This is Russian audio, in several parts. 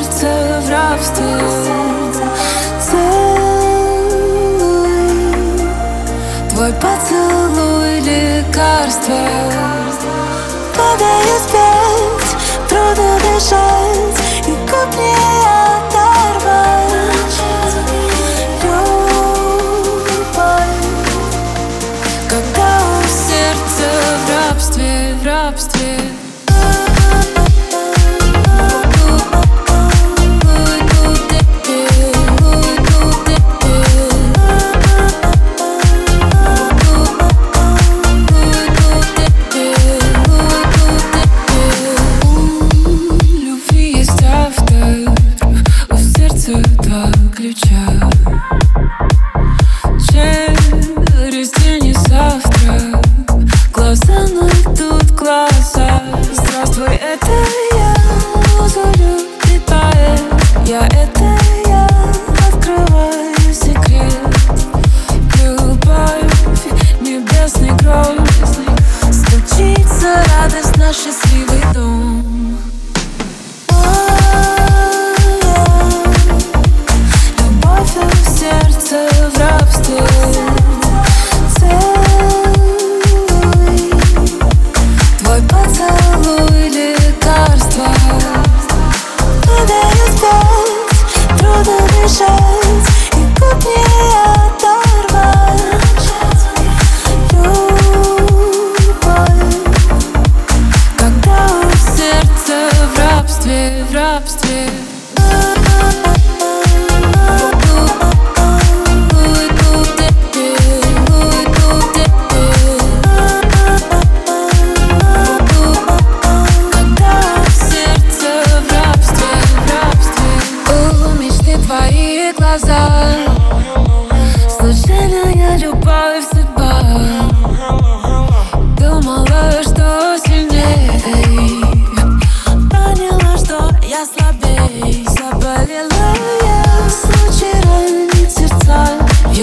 сердце в рабстве Целуй. Твой поцелуй лекарство. Падаю спеть, трудно дышать И как мне оторвать. Любовь. Когда у сердца в рабстве, в рабстве. thousand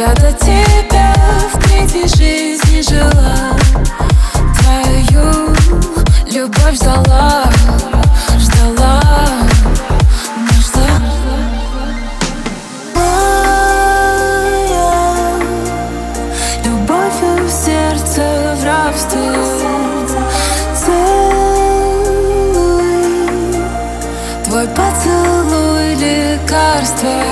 Я до тебя в третьей жизни жила. Твою любовь ждала Ждала ждала. Моя Любовь в сердце в рабстве. Целуй. Твой поцелуй лекарство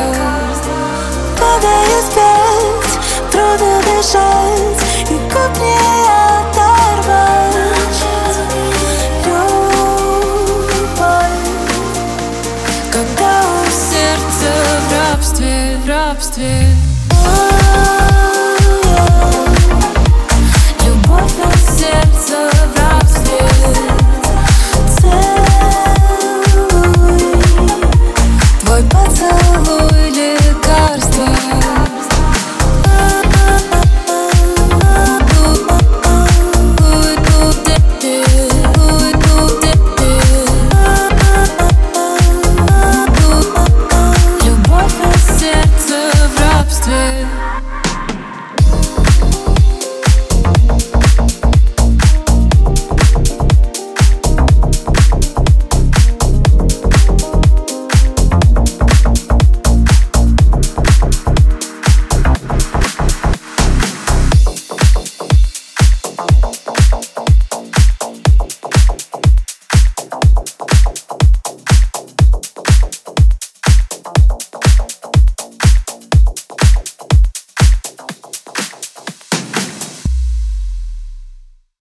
бежать И как мне оторвать. Любовь Когда у сердца в рабстве, в рабстве. twisted